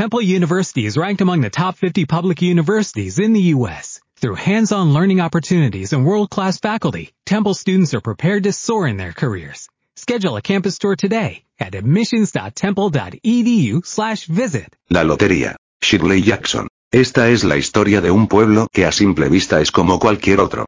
Temple University is ranked among the top 50 public universities in the U.S. Through hands-on learning opportunities and world-class faculty, Temple students are prepared to soar in their careers. Schedule a campus tour today at admissions.temple.edu slash visit. La lotería. Shirley Jackson. Esta es la historia de un pueblo que a simple vista es como cualquier otro.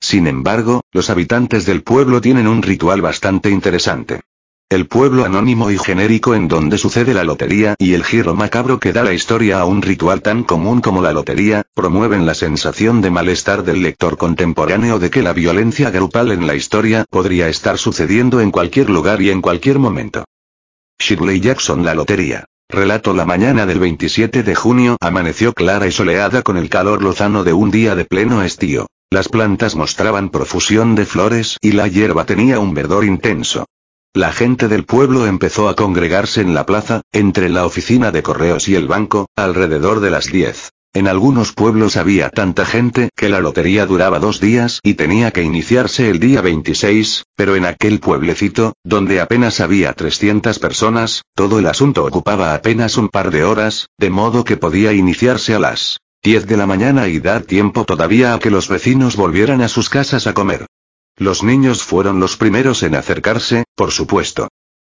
Sin embargo, los habitantes del pueblo tienen un ritual bastante interesante. El pueblo anónimo y genérico en donde sucede la lotería y el giro macabro que da la historia a un ritual tan común como la lotería, promueven la sensación de malestar del lector contemporáneo de que la violencia grupal en la historia podría estar sucediendo en cualquier lugar y en cualquier momento. Shirley Jackson La Lotería. Relato La mañana del 27 de junio amaneció clara y soleada con el calor lozano de un día de pleno estío. Las plantas mostraban profusión de flores y la hierba tenía un verdor intenso. La gente del pueblo empezó a congregarse en la plaza, entre la oficina de correos y el banco, alrededor de las 10. En algunos pueblos había tanta gente que la lotería duraba dos días y tenía que iniciarse el día 26, pero en aquel pueblecito, donde apenas había 300 personas, todo el asunto ocupaba apenas un par de horas, de modo que podía iniciarse a las 10 de la mañana y dar tiempo todavía a que los vecinos volvieran a sus casas a comer. Los niños fueron los primeros en acercarse, por supuesto.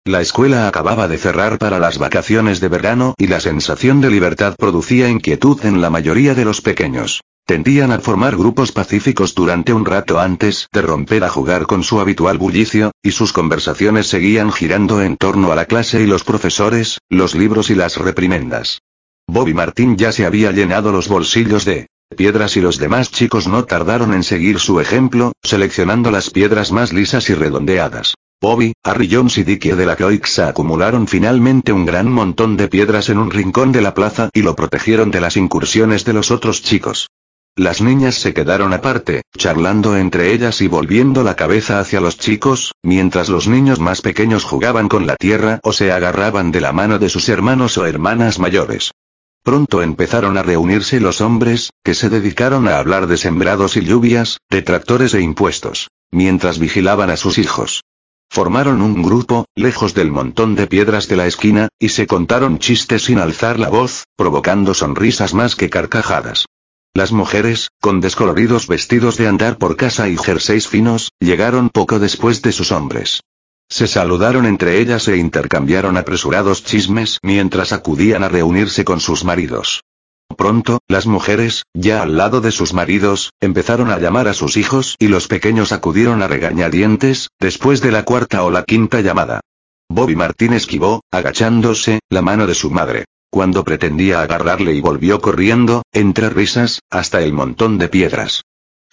La escuela acababa de cerrar para las vacaciones de verano y la sensación de libertad producía inquietud en la mayoría de los pequeños. Tendían a formar grupos pacíficos durante un rato antes de romper a jugar con su habitual bullicio, y sus conversaciones seguían girando en torno a la clase y los profesores, los libros y las reprimendas. Bobby Martín ya se había llenado los bolsillos de piedras y los demás chicos no tardaron en seguir su ejemplo, seleccionando las piedras más lisas y redondeadas. Bobby, Harry Jones y Dickie de la Croix acumularon finalmente un gran montón de piedras en un rincón de la plaza y lo protegieron de las incursiones de los otros chicos. Las niñas se quedaron aparte, charlando entre ellas y volviendo la cabeza hacia los chicos, mientras los niños más pequeños jugaban con la tierra o se agarraban de la mano de sus hermanos o hermanas mayores. Pronto empezaron a reunirse los hombres, que se dedicaron a hablar de sembrados y lluvias, de tractores e impuestos, mientras vigilaban a sus hijos. Formaron un grupo, lejos del montón de piedras de la esquina, y se contaron chistes sin alzar la voz, provocando sonrisas más que carcajadas. Las mujeres, con descoloridos vestidos de andar por casa y jerseys finos, llegaron poco después de sus hombres. Se saludaron entre ellas e intercambiaron apresurados chismes mientras acudían a reunirse con sus maridos. Pronto, las mujeres, ya al lado de sus maridos, empezaron a llamar a sus hijos y los pequeños acudieron a regañadientes, después de la cuarta o la quinta llamada. Bobby Martín esquivó, agachándose, la mano de su madre. Cuando pretendía agarrarle y volvió corriendo, entre risas, hasta el montón de piedras.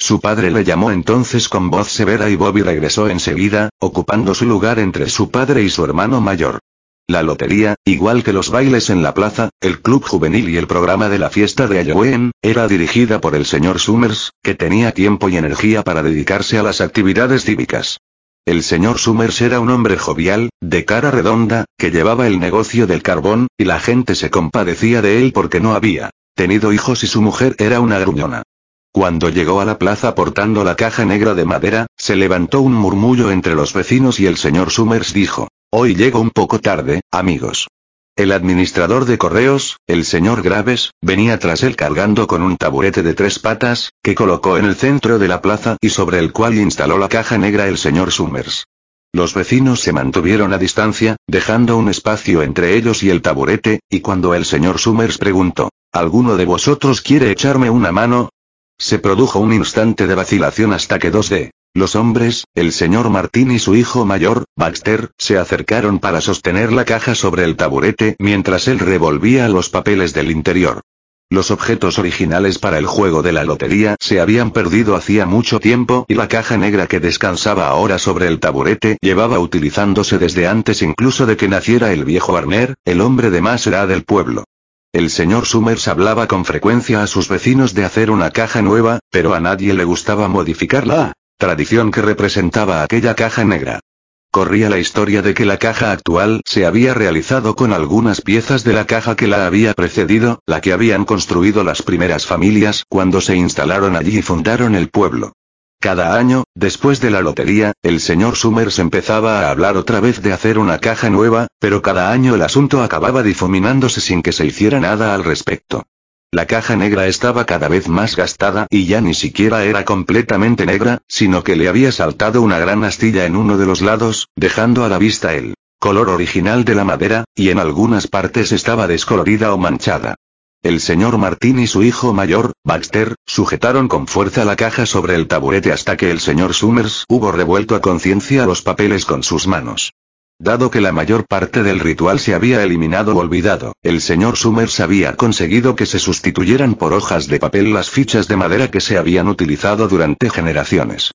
Su padre le llamó entonces con voz severa y Bobby regresó enseguida, ocupando su lugar entre su padre y su hermano mayor. La lotería, igual que los bailes en la plaza, el club juvenil y el programa de la fiesta de Halloween, era dirigida por el señor Summers, que tenía tiempo y energía para dedicarse a las actividades cívicas. El señor Summers era un hombre jovial, de cara redonda, que llevaba el negocio del carbón, y la gente se compadecía de él porque no había tenido hijos y su mujer era una gruñona. Cuando llegó a la plaza portando la caja negra de madera, se levantó un murmullo entre los vecinos y el señor Summers dijo, Hoy llego un poco tarde, amigos. El administrador de correos, el señor Graves, venía tras él cargando con un taburete de tres patas, que colocó en el centro de la plaza y sobre el cual instaló la caja negra el señor Summers. Los vecinos se mantuvieron a distancia, dejando un espacio entre ellos y el taburete, y cuando el señor Summers preguntó, ¿Alguno de vosotros quiere echarme una mano? Se produjo un instante de vacilación hasta que dos de los hombres, el señor Martín y su hijo mayor, Baxter, se acercaron para sostener la caja sobre el taburete mientras él revolvía los papeles del interior. Los objetos originales para el juego de la lotería se habían perdido hacía mucho tiempo y la caja negra que descansaba ahora sobre el taburete llevaba utilizándose desde antes incluso de que naciera el viejo Arner, el hombre de más edad del pueblo. El señor Summers hablaba con frecuencia a sus vecinos de hacer una caja nueva, pero a nadie le gustaba modificar la tradición que representaba aquella caja negra. Corría la historia de que la caja actual se había realizado con algunas piezas de la caja que la había precedido, la que habían construido las primeras familias cuando se instalaron allí y fundaron el pueblo. Cada año, después de la lotería, el señor Summers empezaba a hablar otra vez de hacer una caja nueva, pero cada año el asunto acababa difuminándose sin que se hiciera nada al respecto. La caja negra estaba cada vez más gastada y ya ni siquiera era completamente negra, sino que le había saltado una gran astilla en uno de los lados, dejando a la vista el color original de la madera, y en algunas partes estaba descolorida o manchada. El señor Martín y su hijo mayor, Baxter, sujetaron con fuerza la caja sobre el taburete hasta que el señor Summers hubo revuelto a conciencia los papeles con sus manos. Dado que la mayor parte del ritual se había eliminado o olvidado, el señor Summers había conseguido que se sustituyeran por hojas de papel las fichas de madera que se habían utilizado durante generaciones.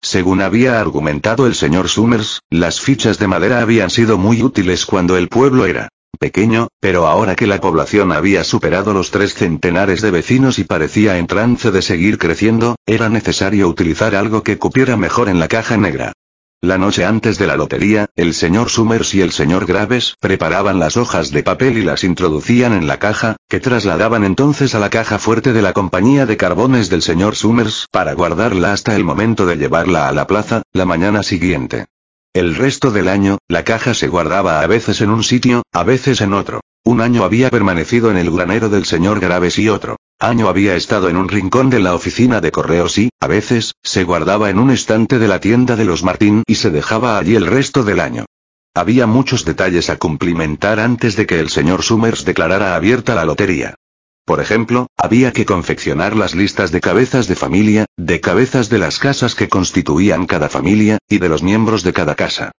Según había argumentado el señor Summers, las fichas de madera habían sido muy útiles cuando el pueblo era pequeño, pero ahora que la población había superado los tres centenares de vecinos y parecía en trance de seguir creciendo, era necesario utilizar algo que cupiera mejor en la caja negra. La noche antes de la lotería, el señor Summers y el señor Graves preparaban las hojas de papel y las introducían en la caja, que trasladaban entonces a la caja fuerte de la compañía de carbones del señor Summers para guardarla hasta el momento de llevarla a la plaza, la mañana siguiente. El resto del año, la caja se guardaba a veces en un sitio, a veces en otro. Un año había permanecido en el granero del señor Graves y otro año había estado en un rincón de la oficina de correos y, a veces, se guardaba en un estante de la tienda de los Martín y se dejaba allí el resto del año. Había muchos detalles a cumplimentar antes de que el señor Summers declarara abierta la lotería. Por ejemplo, había que confeccionar las listas de cabezas de familia, de cabezas de las casas que constituían cada familia, y de los miembros de cada casa.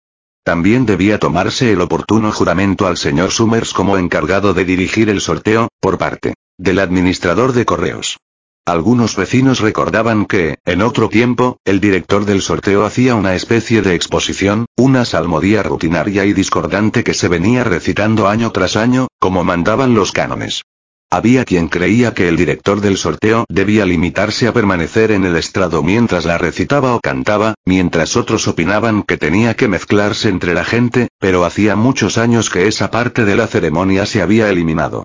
También debía tomarse el oportuno juramento al señor Summers como encargado de dirigir el sorteo, por parte del administrador de correos. Algunos vecinos recordaban que, en otro tiempo, el director del sorteo hacía una especie de exposición, una salmodía rutinaria y discordante que se venía recitando año tras año, como mandaban los cánones. Había quien creía que el director del sorteo debía limitarse a permanecer en el estrado mientras la recitaba o cantaba, mientras otros opinaban que tenía que mezclarse entre la gente, pero hacía muchos años que esa parte de la ceremonia se había eliminado.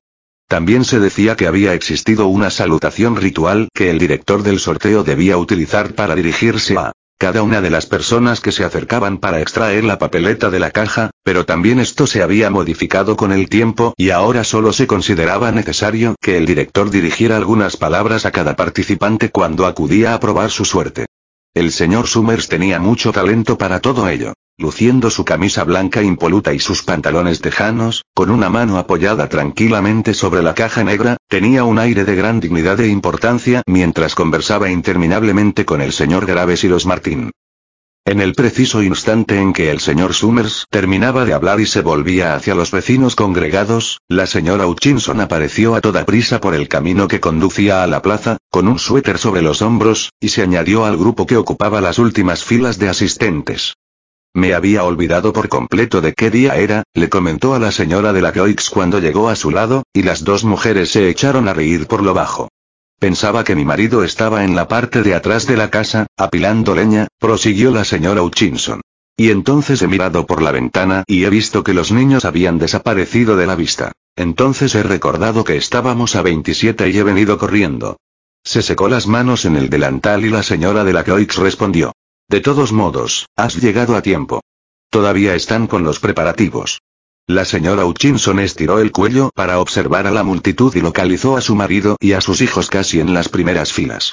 También se decía que había existido una salutación ritual que el director del sorteo debía utilizar para dirigirse a cada una de las personas que se acercaban para extraer la papeleta de la caja, pero también esto se había modificado con el tiempo y ahora solo se consideraba necesario que el director dirigiera algunas palabras a cada participante cuando acudía a probar su suerte. El señor Summers tenía mucho talento para todo ello. Luciendo su camisa blanca impoluta y sus pantalones tejanos, con una mano apoyada tranquilamente sobre la caja negra, tenía un aire de gran dignidad e importancia mientras conversaba interminablemente con el señor Graves y los Martín. En el preciso instante en que el señor Summers terminaba de hablar y se volvía hacia los vecinos congregados, la señora Hutchinson apareció a toda prisa por el camino que conducía a la plaza, con un suéter sobre los hombros, y se añadió al grupo que ocupaba las últimas filas de asistentes. Me había olvidado por completo de qué día era, le comentó a la señora de la Croix cuando llegó a su lado, y las dos mujeres se echaron a reír por lo bajo. Pensaba que mi marido estaba en la parte de atrás de la casa, apilando leña, prosiguió la señora Hutchinson. Y entonces he mirado por la ventana y he visto que los niños habían desaparecido de la vista. Entonces he recordado que estábamos a 27 y he venido corriendo. Se secó las manos en el delantal y la señora de la Croix respondió. De todos modos, has llegado a tiempo. Todavía están con los preparativos. La señora Hutchinson estiró el cuello para observar a la multitud y localizó a su marido y a sus hijos casi en las primeras filas.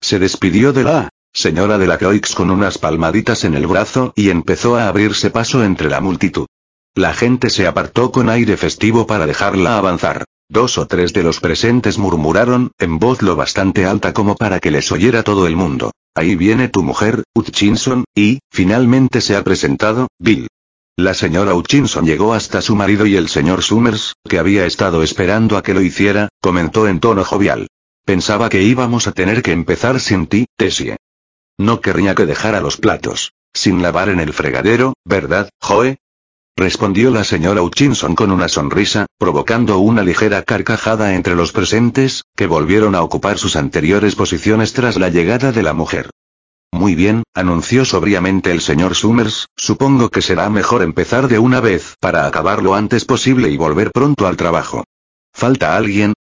Se despidió de la señora de la Croix con unas palmaditas en el brazo y empezó a abrirse paso entre la multitud. La gente se apartó con aire festivo para dejarla avanzar. Dos o tres de los presentes murmuraron, en voz lo bastante alta como para que les oyera todo el mundo. Ahí viene tu mujer, Hutchinson, y, finalmente se ha presentado, Bill. La señora Hutchinson llegó hasta su marido y el señor Summers, que había estado esperando a que lo hiciera, comentó en tono jovial. Pensaba que íbamos a tener que empezar sin ti, Tessie. No querría que dejara los platos. Sin lavar en el fregadero, ¿verdad, Joe? Respondió la señora Hutchinson con una sonrisa, provocando una ligera carcajada entre los presentes, que volvieron a ocupar sus anteriores posiciones tras la llegada de la mujer. Muy bien, anunció sobriamente el señor Summers, supongo que será mejor empezar de una vez para acabar lo antes posible y volver pronto al trabajo. ¿Falta alguien?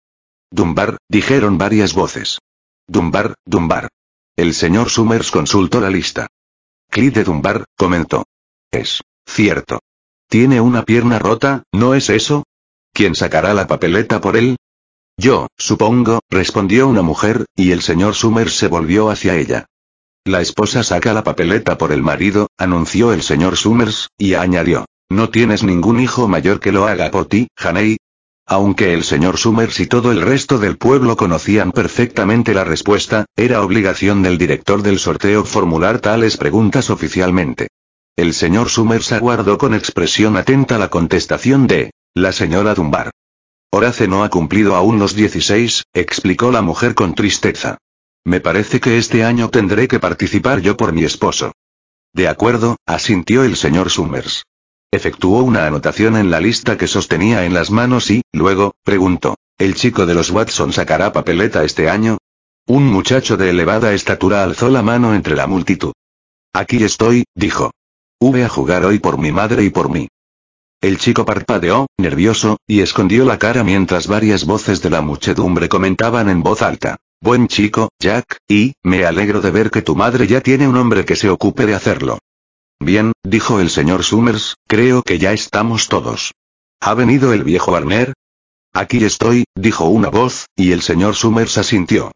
Dumbar, dijeron varias voces. Dumbar, Dumbar. El señor Summers consultó la lista. Clyde de Dunbar, comentó. Es cierto. Tiene una pierna rota, ¿no es eso? ¿Quién sacará la papeleta por él? Yo, supongo, respondió una mujer, y el señor Summers se volvió hacia ella. La esposa saca la papeleta por el marido, anunció el señor Summers, y añadió. No tienes ningún hijo mayor que lo haga por ti, Haney. Aunque el señor Summers y todo el resto del pueblo conocían perfectamente la respuesta, era obligación del director del sorteo formular tales preguntas oficialmente. El señor Summers aguardó con expresión atenta la contestación de la señora Dunbar. Horace no ha cumplido aún los 16, explicó la mujer con tristeza. Me parece que este año tendré que participar yo por mi esposo. De acuerdo, asintió el señor Summers. Efectuó una anotación en la lista que sostenía en las manos y, luego, preguntó, ¿el chico de los Watson sacará papeleta este año? Un muchacho de elevada estatura alzó la mano entre la multitud. Aquí estoy, dijo. Hube a jugar hoy por mi madre y por mí. El chico parpadeó, nervioso, y escondió la cara mientras varias voces de la muchedumbre comentaban en voz alta. Buen chico, Jack, y, me alegro de ver que tu madre ya tiene un hombre que se ocupe de hacerlo. Bien, dijo el señor Summers, creo que ya estamos todos. ¿Ha venido el viejo Warner? Aquí estoy, dijo una voz, y el señor Summers asintió.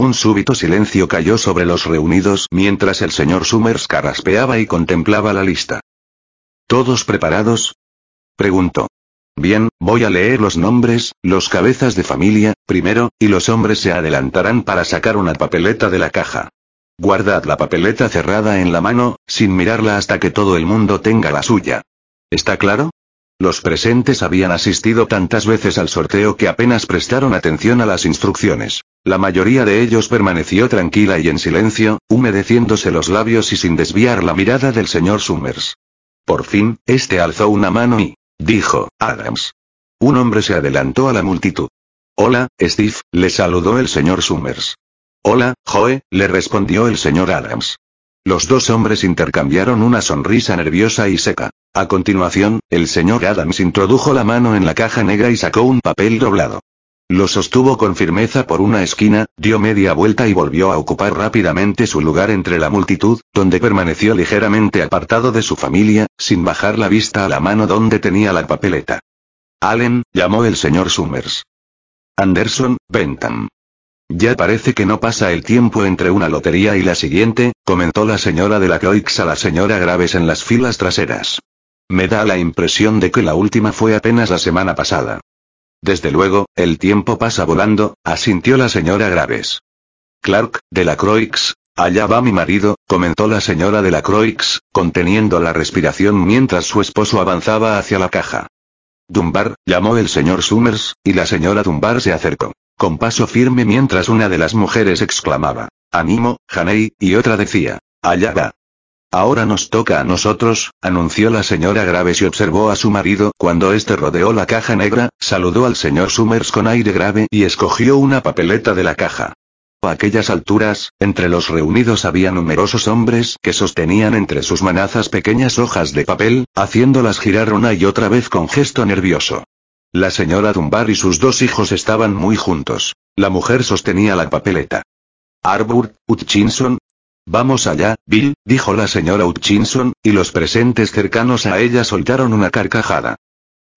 Un súbito silencio cayó sobre los reunidos mientras el señor Summers carraspeaba y contemplaba la lista. ¿Todos preparados? Preguntó. Bien, voy a leer los nombres, los cabezas de familia, primero, y los hombres se adelantarán para sacar una papeleta de la caja. Guardad la papeleta cerrada en la mano, sin mirarla hasta que todo el mundo tenga la suya. ¿Está claro? Los presentes habían asistido tantas veces al sorteo que apenas prestaron atención a las instrucciones. La mayoría de ellos permaneció tranquila y en silencio, humedeciéndose los labios y sin desviar la mirada del señor Summers. Por fin, este alzó una mano y, dijo, Adams. Un hombre se adelantó a la multitud. Hola, Steve, le saludó el señor Summers. Hola, Joe, le respondió el señor Adams. Los dos hombres intercambiaron una sonrisa nerviosa y seca. A continuación, el señor Adams introdujo la mano en la caja negra y sacó un papel doblado. Lo sostuvo con firmeza por una esquina, dio media vuelta y volvió a ocupar rápidamente su lugar entre la multitud, donde permaneció ligeramente apartado de su familia, sin bajar la vista a la mano donde tenía la papeleta. Allen, llamó el señor Summers. Anderson, Bentham. Ya parece que no pasa el tiempo entre una lotería y la siguiente, comentó la señora de la Croix a la señora Graves en las filas traseras. Me da la impresión de que la última fue apenas la semana pasada. Desde luego, el tiempo pasa volando, asintió la señora Graves. Clark, de la Croix, allá va mi marido, comentó la señora de la Croix, conteniendo la respiración mientras su esposo avanzaba hacia la caja. Dunbar, llamó el señor Summers, y la señora Dunbar se acercó. Con paso firme mientras una de las mujeres exclamaba, ánimo, Haney, y otra decía, allá va. Ahora nos toca a nosotros, anunció la señora Graves y observó a su marido cuando éste rodeó la caja negra, saludó al señor Summers con aire grave y escogió una papeleta de la caja. A aquellas alturas, entre los reunidos había numerosos hombres que sostenían entre sus manazas pequeñas hojas de papel, haciéndolas girar una y otra vez con gesto nervioso. La señora Dunbar y sus dos hijos estaban muy juntos. La mujer sostenía la papeleta. Arbor, Hutchinson, Vamos allá, Bill, dijo la señora Hutchinson, y los presentes cercanos a ella soltaron una carcajada.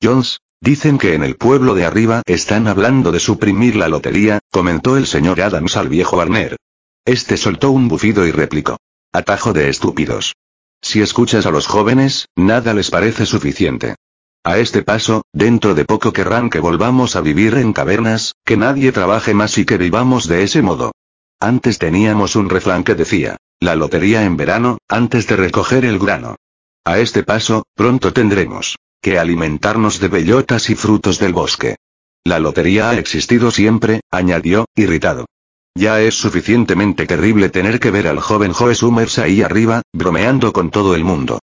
Jones, dicen que en el pueblo de arriba están hablando de suprimir la lotería, comentó el señor Adams al viejo Barner. Este soltó un bufido y replicó. Atajo de estúpidos. Si escuchas a los jóvenes, nada les parece suficiente. A este paso, dentro de poco querrán que volvamos a vivir en cavernas, que nadie trabaje más y que vivamos de ese modo. Antes teníamos un refrán que decía, la lotería en verano, antes de recoger el grano. A este paso, pronto tendremos que alimentarnos de bellotas y frutos del bosque. La lotería ha existido siempre, añadió, irritado. Ya es suficientemente terrible tener que ver al joven Joe Summers ahí arriba, bromeando con todo el mundo.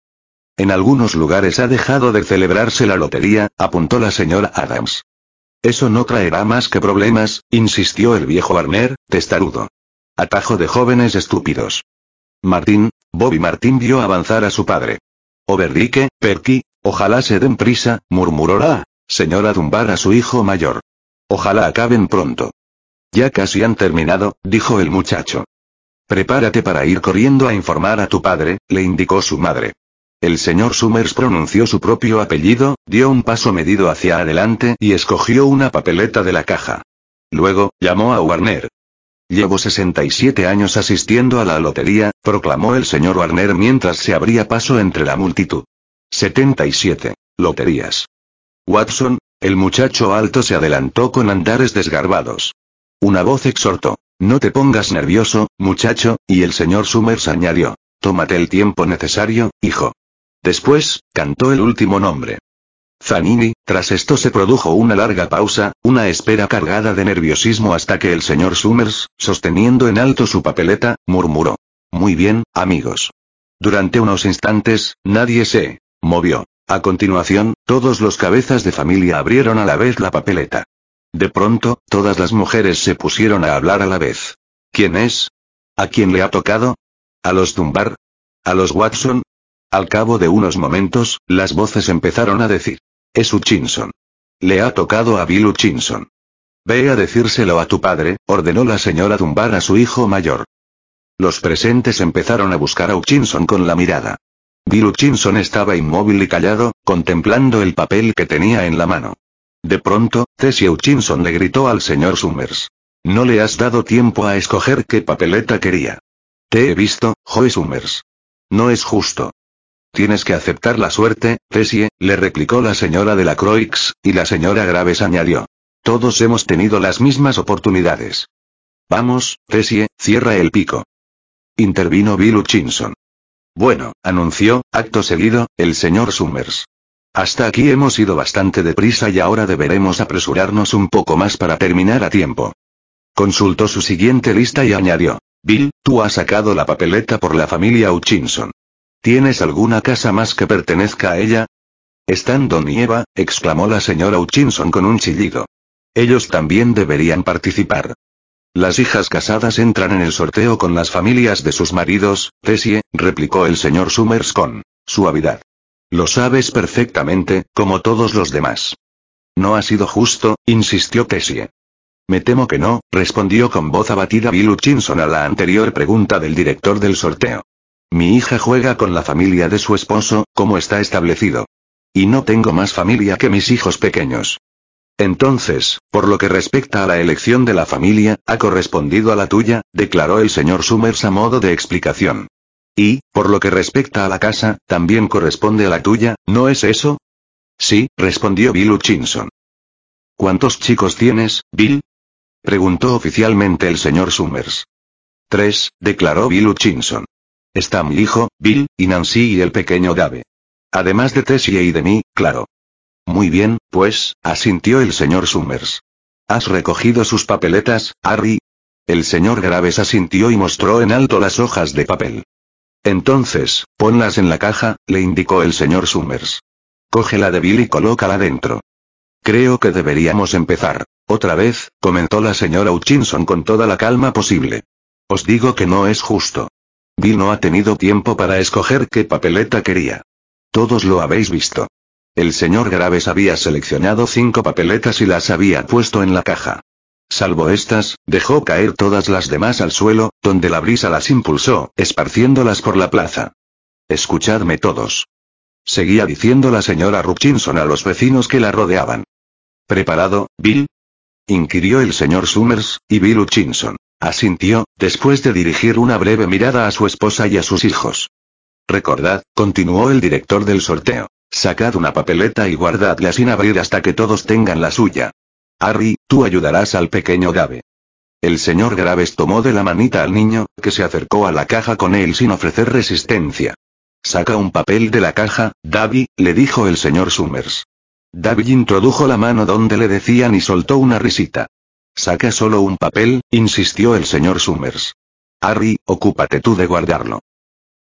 En algunos lugares ha dejado de celebrarse la lotería, apuntó la señora Adams. Eso no traerá más que problemas, insistió el viejo Barner, testarudo. Atajo de jóvenes estúpidos. Martín, Bobby Martín vio avanzar a su padre. Overrique, Perky, ojalá se den prisa, murmuró la señora Dunbar a su hijo mayor. Ojalá acaben pronto. Ya casi han terminado, dijo el muchacho. Prepárate para ir corriendo a informar a tu padre, le indicó su madre. El señor Summers pronunció su propio apellido, dio un paso medido hacia adelante y escogió una papeleta de la caja. Luego, llamó a Warner. Llevo 67 años asistiendo a la lotería, proclamó el señor Warner mientras se abría paso entre la multitud. 77. Loterías. Watson, el muchacho alto se adelantó con andares desgarbados. Una voz exhortó. No te pongas nervioso, muchacho, y el señor Summers añadió. Tómate el tiempo necesario, hijo. Después, cantó el último nombre. Zanini, tras esto se produjo una larga pausa, una espera cargada de nerviosismo hasta que el señor Summers, sosteniendo en alto su papeleta, murmuró. Muy bien, amigos. Durante unos instantes, nadie se movió. A continuación, todos los cabezas de familia abrieron a la vez la papeleta. De pronto, todas las mujeres se pusieron a hablar a la vez. ¿Quién es? ¿A quién le ha tocado? ¿A los Dunbar? ¿A los Watson? Al cabo de unos momentos, las voces empezaron a decir. Es Hutchinson. Le ha tocado a Bill Hutchinson. Ve a decírselo a tu padre, ordenó la señora Dunbar a su hijo mayor. Los presentes empezaron a buscar a Hutchinson con la mirada. Bill Hutchinson estaba inmóvil y callado, contemplando el papel que tenía en la mano. De pronto, Tessie Hutchinson le gritó al señor Summers. No le has dado tiempo a escoger qué papeleta quería. Te he visto, Joe Summers. No es justo. Tienes que aceptar la suerte, Tessie, le replicó la señora de la Croix, y la señora Graves añadió. Todos hemos tenido las mismas oportunidades. Vamos, Tessie, cierra el pico. Intervino Bill Hutchinson. Bueno, anunció, acto seguido, el señor Summers. Hasta aquí hemos ido bastante deprisa y ahora deberemos apresurarnos un poco más para terminar a tiempo. Consultó su siguiente lista y añadió. Bill, tú has sacado la papeleta por la familia Hutchinson. ¿Tienes alguna casa más que pertenezca a ella? Están Don y Eva, exclamó la señora Hutchinson con un chillido. Ellos también deberían participar. Las hijas casadas entran en el sorteo con las familias de sus maridos, Tessie, replicó el señor Summers con suavidad. Lo sabes perfectamente, como todos los demás. No ha sido justo, insistió Tessie. Me temo que no, respondió con voz abatida Bill Hutchinson a la anterior pregunta del director del sorteo. Mi hija juega con la familia de su esposo, como está establecido. Y no tengo más familia que mis hijos pequeños. Entonces, por lo que respecta a la elección de la familia, ha correspondido a la tuya, declaró el señor Summers a modo de explicación. Y, por lo que respecta a la casa, también corresponde a la tuya, ¿no es eso? Sí, respondió Bill Hutchinson. ¿Cuántos chicos tienes, Bill? preguntó oficialmente el señor Summers. Tres, declaró Bill Hutchinson. Está mi hijo, Bill, y Nancy y el pequeño Dave. Además de Tessie y de mí, claro. Muy bien, pues, asintió el señor Summers. ¿Has recogido sus papeletas, Harry? El señor Graves asintió y mostró en alto las hojas de papel. Entonces, ponlas en la caja, le indicó el señor Summers. Cógela de Bill y colócala dentro. Creo que deberíamos empezar. Otra vez, comentó la señora Hutchinson con toda la calma posible. Os digo que no es justo. Bill no ha tenido tiempo para escoger qué papeleta quería. Todos lo habéis visto. El señor Graves había seleccionado cinco papeletas y las había puesto en la caja. Salvo estas, dejó caer todas las demás al suelo, donde la brisa las impulsó, esparciéndolas por la plaza. Escuchadme todos. Seguía diciendo la señora Rutchinson a los vecinos que la rodeaban. ¿Preparado, Bill? inquirió el señor Summers, y Bill Hutchinson. Asintió, después de dirigir una breve mirada a su esposa y a sus hijos. Recordad, continuó el director del sorteo. Sacad una papeleta y guardadla sin abrir hasta que todos tengan la suya. Harry, tú ayudarás al pequeño Dave. El señor Graves tomó de la manita al niño, que se acercó a la caja con él sin ofrecer resistencia. Saca un papel de la caja, Davy, le dijo el señor Summers. Davy introdujo la mano donde le decían y soltó una risita. Saca solo un papel, insistió el señor Summers. Harry, ocúpate tú de guardarlo.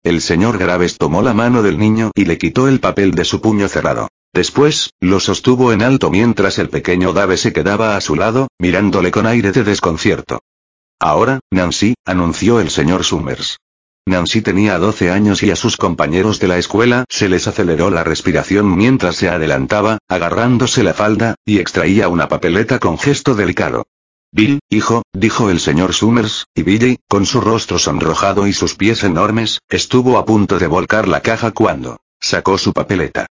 El señor Graves tomó la mano del niño y le quitó el papel de su puño cerrado. Después, lo sostuvo en alto mientras el pequeño Dave se quedaba a su lado, mirándole con aire de desconcierto. Ahora, Nancy, anunció el señor Summers. Nancy tenía 12 años y a sus compañeros de la escuela se les aceleró la respiración mientras se adelantaba, agarrándose la falda, y extraía una papeleta con gesto delicado. Bill, hijo, dijo el señor Summers, y Billy, con su rostro sonrojado y sus pies enormes, estuvo a punto de volcar la caja cuando sacó su papeleta.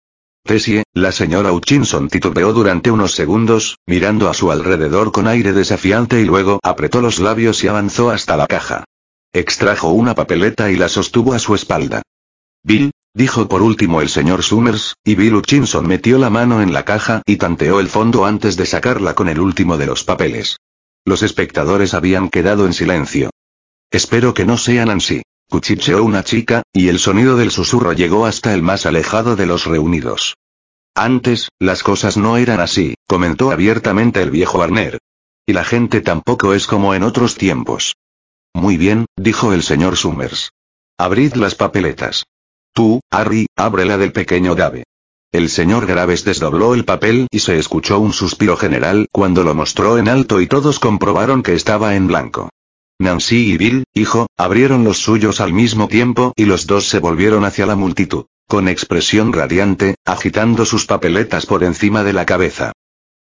Tessie, la señora Hutchinson titubeó durante unos segundos, mirando a su alrededor con aire desafiante y luego apretó los labios y avanzó hasta la caja. Extrajo una papeleta y la sostuvo a su espalda. Bill, dijo por último el señor Summers, y Bill Hutchinson metió la mano en la caja y tanteó el fondo antes de sacarla con el último de los papeles. Los espectadores habían quedado en silencio. Espero que no sean así. Cuchicheó una chica, y el sonido del susurro llegó hasta el más alejado de los reunidos. Antes, las cosas no eran así, comentó abiertamente el viejo Warner. Y la gente tampoco es como en otros tiempos. Muy bien, dijo el señor Summers. Abrid las papeletas. Tú, Harry, abre la del pequeño Dave. El señor Graves desdobló el papel y se escuchó un suspiro general cuando lo mostró en alto y todos comprobaron que estaba en blanco. Nancy y Bill, hijo, abrieron los suyos al mismo tiempo y los dos se volvieron hacia la multitud, con expresión radiante, agitando sus papeletas por encima de la cabeza.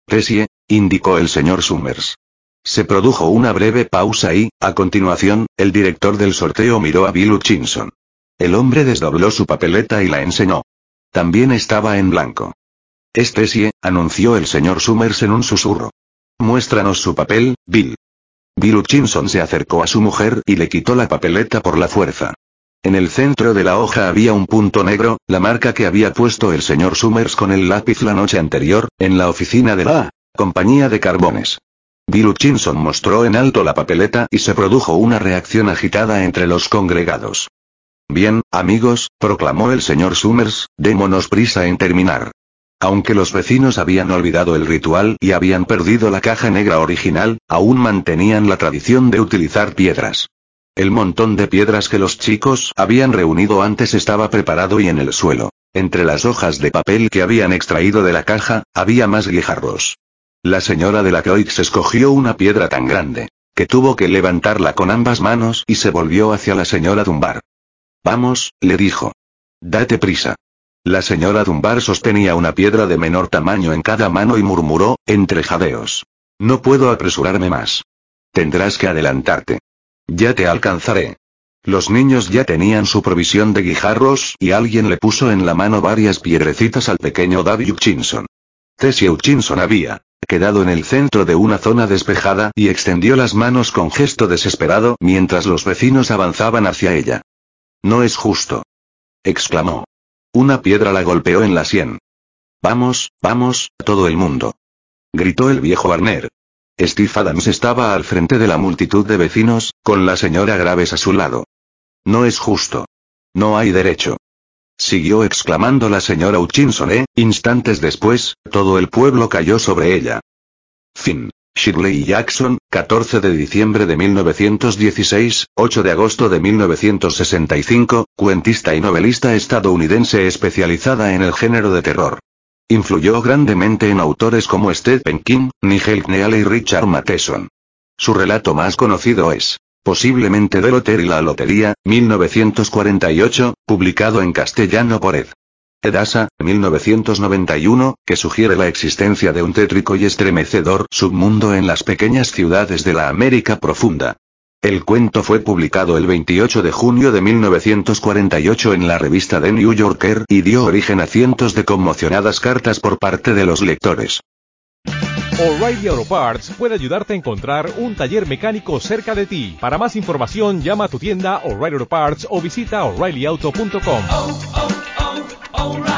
Tessie, indicó el señor Summers. Se produjo una breve pausa y, a continuación, el director del sorteo miró a Bill Hutchinson. El hombre desdobló su papeleta y la enseñó. También estaba en blanco. Estesie, anunció el señor Summers en un susurro. Muéstranos su papel, Bill. Bill Hutchinson se acercó a su mujer y le quitó la papeleta por la fuerza. En el centro de la hoja había un punto negro, la marca que había puesto el señor Summers con el lápiz la noche anterior, en la oficina de la compañía de carbones. Bill Hutchinson mostró en alto la papeleta y se produjo una reacción agitada entre los congregados. Bien, amigos, proclamó el señor Summers, démonos prisa en terminar. Aunque los vecinos habían olvidado el ritual y habían perdido la caja negra original, aún mantenían la tradición de utilizar piedras. El montón de piedras que los chicos habían reunido antes estaba preparado y en el suelo. Entre las hojas de papel que habían extraído de la caja, había más guijarros. La señora de la Croix escogió una piedra tan grande, que tuvo que levantarla con ambas manos y se volvió hacia la señora Dunbar. Vamos, le dijo. Date prisa. La señora Dunbar sostenía una piedra de menor tamaño en cada mano y murmuró, entre jadeos. No puedo apresurarme más. Tendrás que adelantarte. Ya te alcanzaré. Los niños ya tenían su provisión de guijarros y alguien le puso en la mano varias piedrecitas al pequeño David Hutchinson. Tessie Hutchinson había quedado en el centro de una zona despejada y extendió las manos con gesto desesperado mientras los vecinos avanzaban hacia ella. No es justo. exclamó. Una piedra la golpeó en la sien. Vamos, vamos, todo el mundo. Gritó el viejo Barner. Steve Adams estaba al frente de la multitud de vecinos, con la señora Graves a su lado. No es justo. No hay derecho. Siguió exclamando la señora Hutchinson, ¿eh? Instantes después, todo el pueblo cayó sobre ella. Fin. Shirley Jackson, 14 de diciembre de 1916, 8 de agosto de 1965, cuentista y novelista estadounidense especializada en el género de terror. Influyó grandemente en autores como Stephen King, Nigel Kneale y Richard Matheson. Su relato más conocido es, posiblemente De Loter y la Lotería, 1948, publicado en castellano por Ed. Edasa, 1991, que sugiere la existencia de un tétrico y estremecedor submundo en las pequeñas ciudades de la América profunda. El cuento fue publicado el 28 de junio de 1948 en la revista The New Yorker y dio origen a cientos de conmocionadas cartas por parte de los lectores. O'Reilly Auto Parts puede ayudarte a encontrar un taller mecánico cerca de ti. Para más información, llama a tu tienda O'Reilly Auto Parts o visita oreillyauto.com. alright.